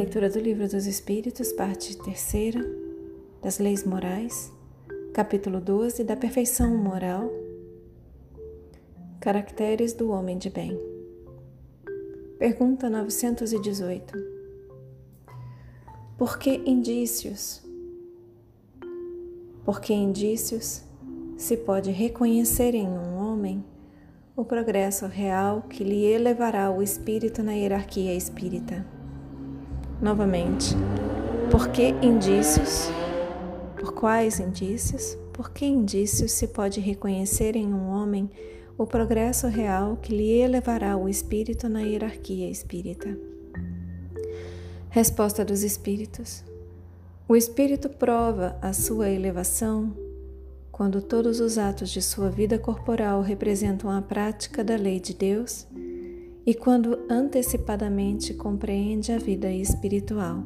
Leitura do Livro dos Espíritos, parte terceira, das Leis Morais, capítulo 12, da Perfeição Moral, Caracteres do Homem de Bem. Pergunta 918. Por que indícios? Por que indícios se pode reconhecer em um homem o progresso real que lhe elevará o espírito na hierarquia espírita? Novamente, por que indícios? Por quais indícios? Por que indícios se pode reconhecer em um homem o progresso real que lhe elevará o espírito na hierarquia espírita? Resposta dos Espíritos: O espírito prova a sua elevação quando todos os atos de sua vida corporal representam a prática da lei de Deus e quando antecipadamente compreende a vida espiritual.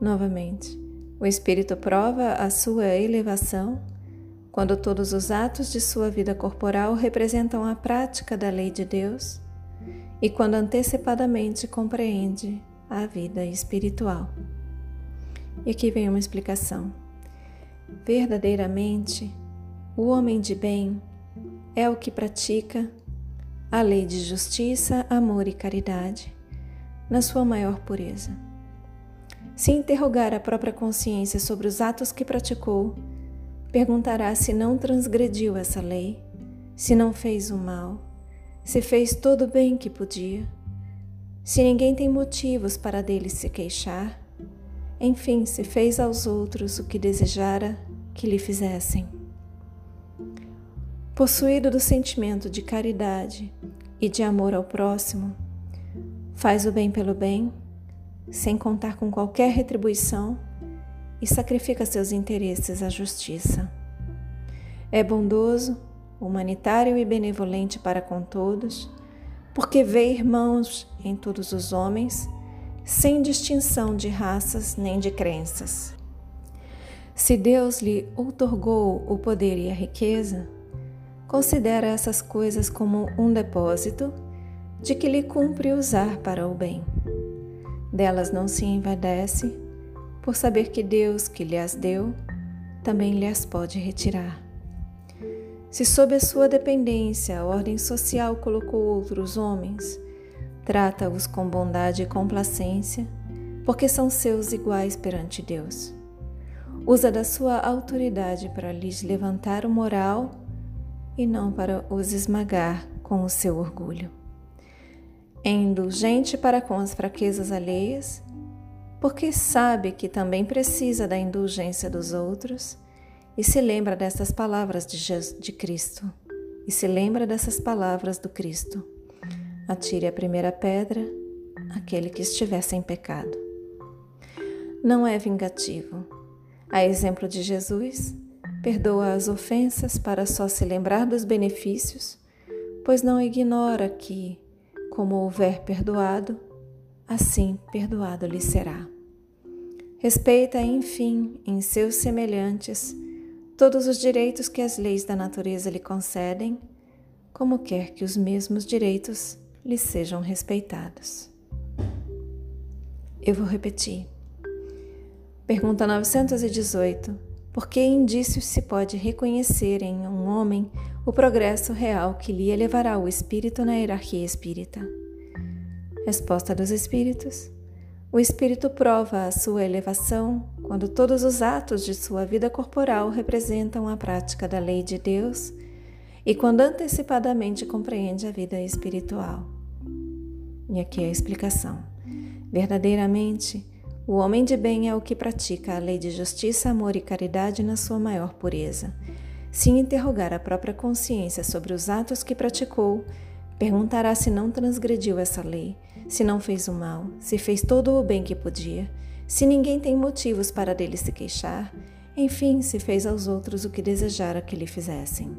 Novamente, o espírito prova a sua elevação quando todos os atos de sua vida corporal representam a prática da lei de Deus e quando antecipadamente compreende a vida espiritual. E aqui vem uma explicação. Verdadeiramente, o homem de bem é o que pratica a lei de justiça, amor e caridade, na sua maior pureza. Se interrogar a própria consciência sobre os atos que praticou, perguntará se não transgrediu essa lei, se não fez o mal, se fez todo o bem que podia, se ninguém tem motivos para dele se queixar, enfim, se fez aos outros o que desejara que lhe fizessem. Possuído do sentimento de caridade e de amor ao próximo, faz o bem pelo bem, sem contar com qualquer retribuição e sacrifica seus interesses à justiça. É bondoso, humanitário e benevolente para com todos, porque vê irmãos em todos os homens, sem distinção de raças nem de crenças. Se Deus lhe outorgou o poder e a riqueza, considera essas coisas como um depósito de que lhe cumpre usar para o bem. Delas não se envadece, por saber que Deus que lhe as deu também lhe as pode retirar. Se sob a sua dependência a ordem social colocou outros homens, trata-os com bondade e complacência, porque são seus iguais perante Deus. Usa da sua autoridade para lhes levantar o moral e não para os esmagar com o seu orgulho. É indulgente para com as fraquezas alheias, porque sabe que também precisa da indulgência dos outros e se lembra dessas palavras de, Jesus, de Cristo. E se lembra dessas palavras do Cristo. Atire a primeira pedra aquele que estiver sem pecado. Não é vingativo. A exemplo de Jesus, Perdoa as ofensas para só se lembrar dos benefícios, pois não ignora que, como houver perdoado, assim perdoado lhe será. Respeita, enfim, em seus semelhantes todos os direitos que as leis da natureza lhe concedem, como quer que os mesmos direitos lhe sejam respeitados. Eu vou repetir. Pergunta 918 por que indícios se pode reconhecer em um homem o progresso real que lhe elevará o espírito na hierarquia espírita? Resposta dos espíritos: O espírito prova a sua elevação quando todos os atos de sua vida corporal representam a prática da lei de Deus e quando antecipadamente compreende a vida espiritual. E aqui a explicação. Verdadeiramente, o homem de bem é o que pratica a lei de justiça, amor e caridade na sua maior pureza. Se interrogar a própria consciência sobre os atos que praticou, perguntará se não transgrediu essa lei, se não fez o mal, se fez todo o bem que podia, se ninguém tem motivos para dele se queixar, enfim, se fez aos outros o que desejara que lhe fizessem.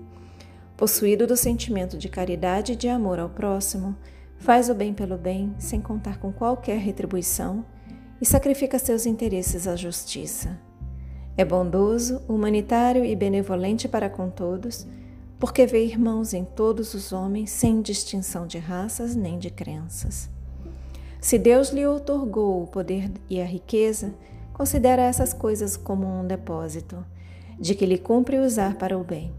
Possuído do sentimento de caridade e de amor ao próximo, faz o bem pelo bem, sem contar com qualquer retribuição e sacrifica seus interesses à justiça. É bondoso, humanitário e benevolente para com todos, porque vê irmãos em todos os homens sem distinção de raças nem de crenças. Se Deus lhe outorgou o poder e a riqueza, considera essas coisas como um depósito, de que lhe cumpre usar para o bem.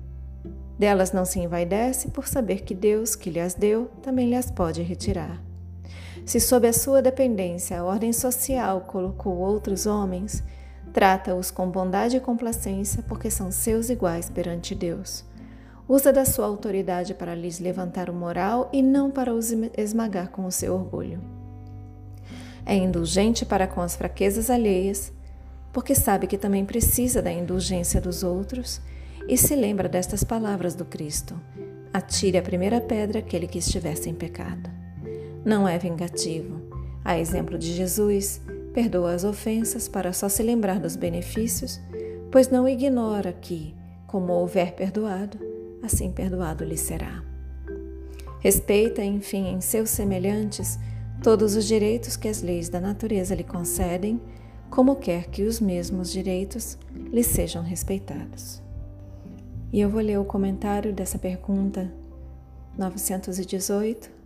Delas não se envaidece por saber que Deus, que lhe as deu, também lhes pode retirar. Se sob a sua dependência a ordem social colocou outros homens, trata-os com bondade e complacência, porque são seus iguais perante Deus. Usa da sua autoridade para lhes levantar o moral e não para os esmagar com o seu orgulho. É indulgente para com as fraquezas alheias, porque sabe que também precisa da indulgência dos outros e se lembra destas palavras do Cristo: Atire a primeira pedra aquele que estiver sem pecado. Não é vingativo. A exemplo de Jesus, perdoa as ofensas para só se lembrar dos benefícios, pois não ignora que, como houver perdoado, assim perdoado lhe será. Respeita, enfim, em seus semelhantes todos os direitos que as leis da natureza lhe concedem, como quer que os mesmos direitos lhe sejam respeitados. E eu vou ler o comentário dessa pergunta 918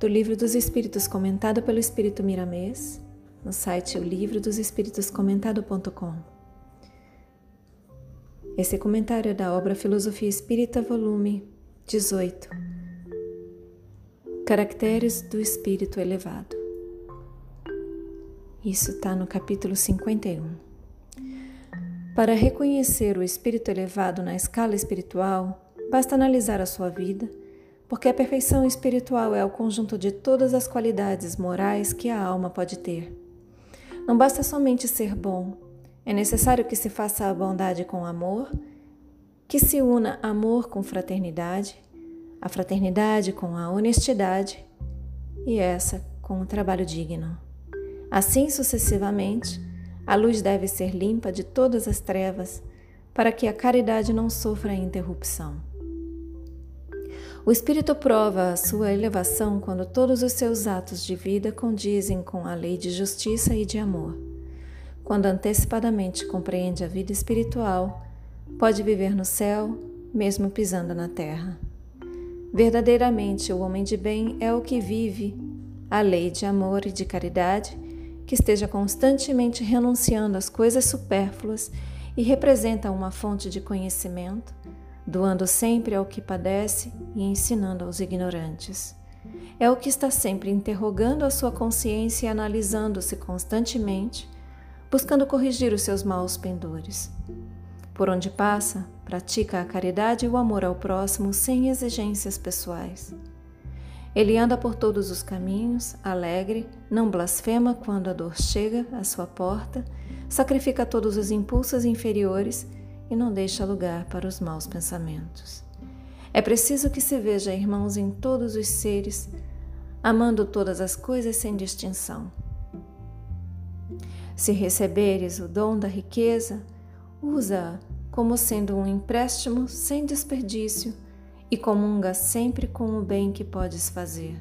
do Livro dos Espíritos comentado pelo Espírito Miramês, no site o livro dos espíritos comentado.com. Esse comentário é da obra Filosofia Espírita, volume 18. Caracteres do Espírito Elevado. Isso está no capítulo 51. Para reconhecer o espírito elevado na escala espiritual, basta analisar a sua vida, porque a perfeição espiritual é o conjunto de todas as qualidades morais que a alma pode ter. Não basta somente ser bom, é necessário que se faça a bondade com amor, que se una amor com fraternidade, a fraternidade com a honestidade e essa com o trabalho digno. Assim sucessivamente, a luz deve ser limpa de todas as trevas para que a caridade não sofra interrupção. O Espírito prova a sua elevação quando todos os seus atos de vida condizem com a lei de justiça e de amor. Quando antecipadamente compreende a vida espiritual, pode viver no céu, mesmo pisando na terra. Verdadeiramente, o homem de bem é o que vive a lei de amor e de caridade, que esteja constantemente renunciando às coisas supérfluas e representa uma fonte de conhecimento, doando sempre ao que padece e ensinando aos ignorantes. É o que está sempre interrogando a sua consciência e analisando-se constantemente buscando corrigir os seus maus pendores. Por onde passa, pratica a caridade e o amor ao próximo sem exigências pessoais. Ele anda por todos os caminhos, alegre, não blasfema quando a dor chega à sua porta, sacrifica todos os impulsos inferiores e não deixa lugar para os maus pensamentos. É preciso que se veja irmãos em todos os seres, amando todas as coisas sem distinção. Se receberes o dom da riqueza, usa-a como sendo um empréstimo sem desperdício e comunga sempre com o bem que podes fazer.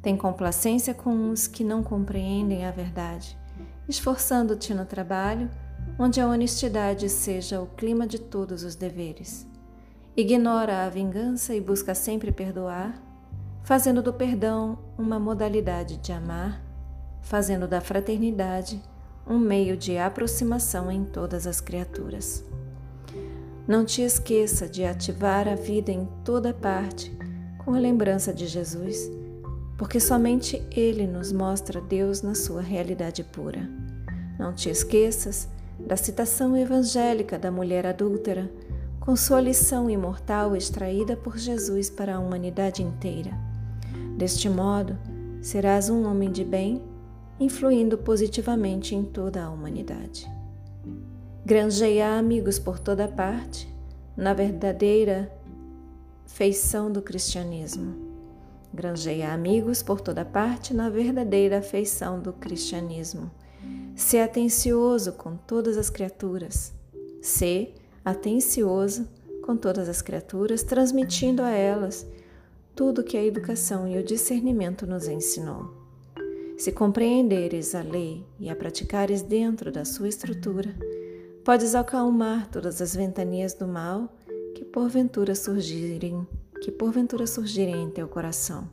Tem complacência com os que não compreendem a verdade, esforçando-te no trabalho, onde a honestidade seja o clima de todos os deveres. Ignora a vingança e busca sempre perdoar, fazendo do perdão uma modalidade de amar, fazendo da fraternidade um meio de aproximação em todas as criaturas. Não te esqueça de ativar a vida em toda parte com a lembrança de Jesus, porque somente Ele nos mostra Deus na sua realidade pura. Não te esqueças da citação evangélica da mulher adúltera, com sua lição imortal extraída por Jesus para a humanidade inteira. Deste modo, serás um homem de bem influindo positivamente em toda a humanidade. Granjeia amigos por toda parte, na verdadeira feição do cristianismo. Granjeia amigos por toda parte na verdadeira feição do cristianismo. Se atencioso com todas as criaturas. Se atencioso com todas as criaturas, transmitindo a elas tudo que a educação e o discernimento nos ensinou. Se compreenderes a lei e a praticares dentro da sua estrutura, podes acalmar todas as ventanias do mal que porventura surgirem, que porventura surgirem em teu coração.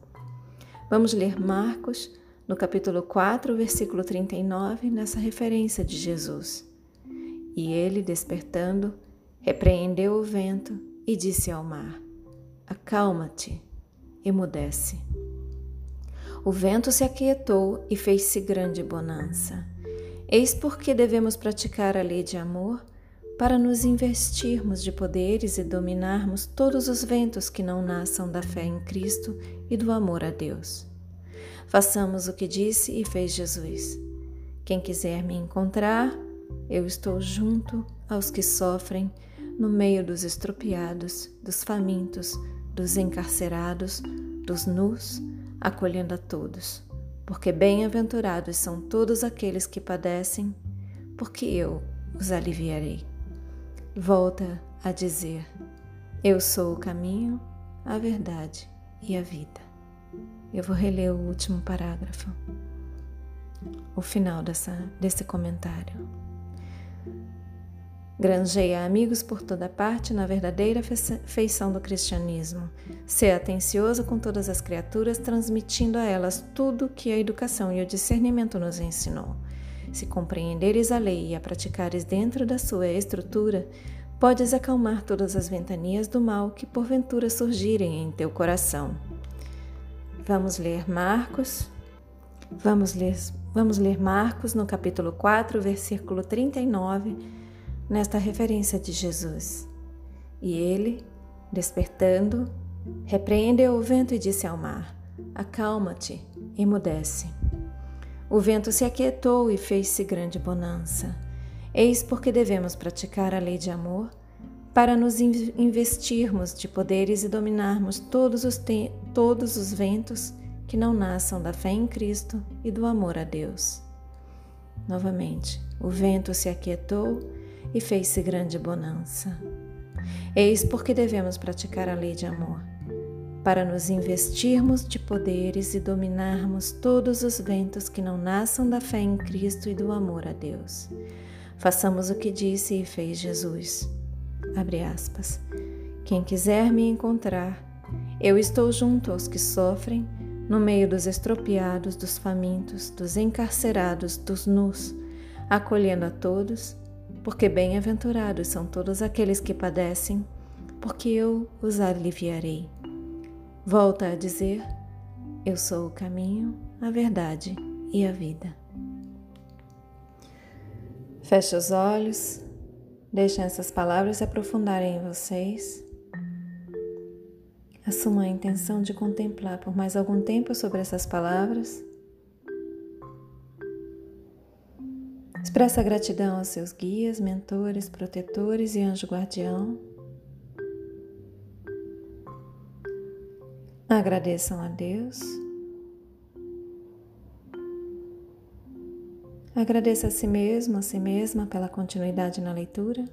Vamos ler Marcos, no capítulo 4, versículo 39, nessa referência de Jesus. E ele, despertando, repreendeu o vento e disse ao mar: Acalma-te, emudece. O vento se aquietou e fez-se grande bonança. Eis porque devemos praticar a lei de amor para nos investirmos de poderes e dominarmos todos os ventos que não nasçam da fé em Cristo e do amor a Deus. Façamos o que disse e fez Jesus. Quem quiser me encontrar, eu estou junto aos que sofrem, no meio dos estropiados, dos famintos, dos encarcerados, dos nus, acolhendo a todos. Porque bem-aventurados são todos aqueles que padecem, porque eu os aliviarei. Volta a dizer: Eu sou o caminho, a verdade e a vida. Eu vou reler o último parágrafo, o final dessa, desse comentário. Granjeia amigos por toda parte na verdadeira feição do cristianismo. Ser atencioso com todas as criaturas, transmitindo a elas tudo que a educação e o discernimento nos ensinou. Se compreenderes a lei e a praticares dentro da sua estrutura, podes acalmar todas as ventanias do mal que porventura surgirem em teu coração. Vamos ler Marcos. Vamos ler, vamos ler Marcos no capítulo 4, versículo 39, nesta referência de Jesus. E ele, despertando, repreendeu o vento e disse ao mar: Acalma-te, emudece. O vento se aquietou e fez-se grande bonança. Eis porque devemos praticar a lei de amor para nos investirmos de poderes e dominarmos todos os, todos os ventos que não nasçam da fé em Cristo e do amor a Deus. Novamente, o vento se aquietou e fez-se grande bonança. Eis porque devemos praticar a lei de amor para nos investirmos de poderes e dominarmos todos os ventos que não nasçam da fé em Cristo e do amor a Deus. Façamos o que disse e fez Jesus. Quem quiser me encontrar, eu estou junto aos que sofrem, no meio dos estropiados, dos famintos, dos encarcerados, dos nus, acolhendo a todos, porque bem-aventurados são todos aqueles que padecem, porque eu os aliviarei. Volta a dizer: Eu sou o caminho, a verdade e a vida. Feche os olhos, deixem essas palavras se aprofundarem em vocês. Assuma a intenção de contemplar por mais algum tempo sobre essas palavras. Expressa gratidão aos seus guias, mentores, protetores e anjo guardião. Agradeçam a Deus. Agradeça a si mesmo, a si mesma pela continuidade na leitura.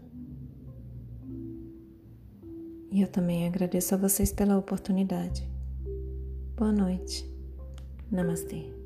E eu também agradeço a vocês pela oportunidade. Boa noite. Namastê.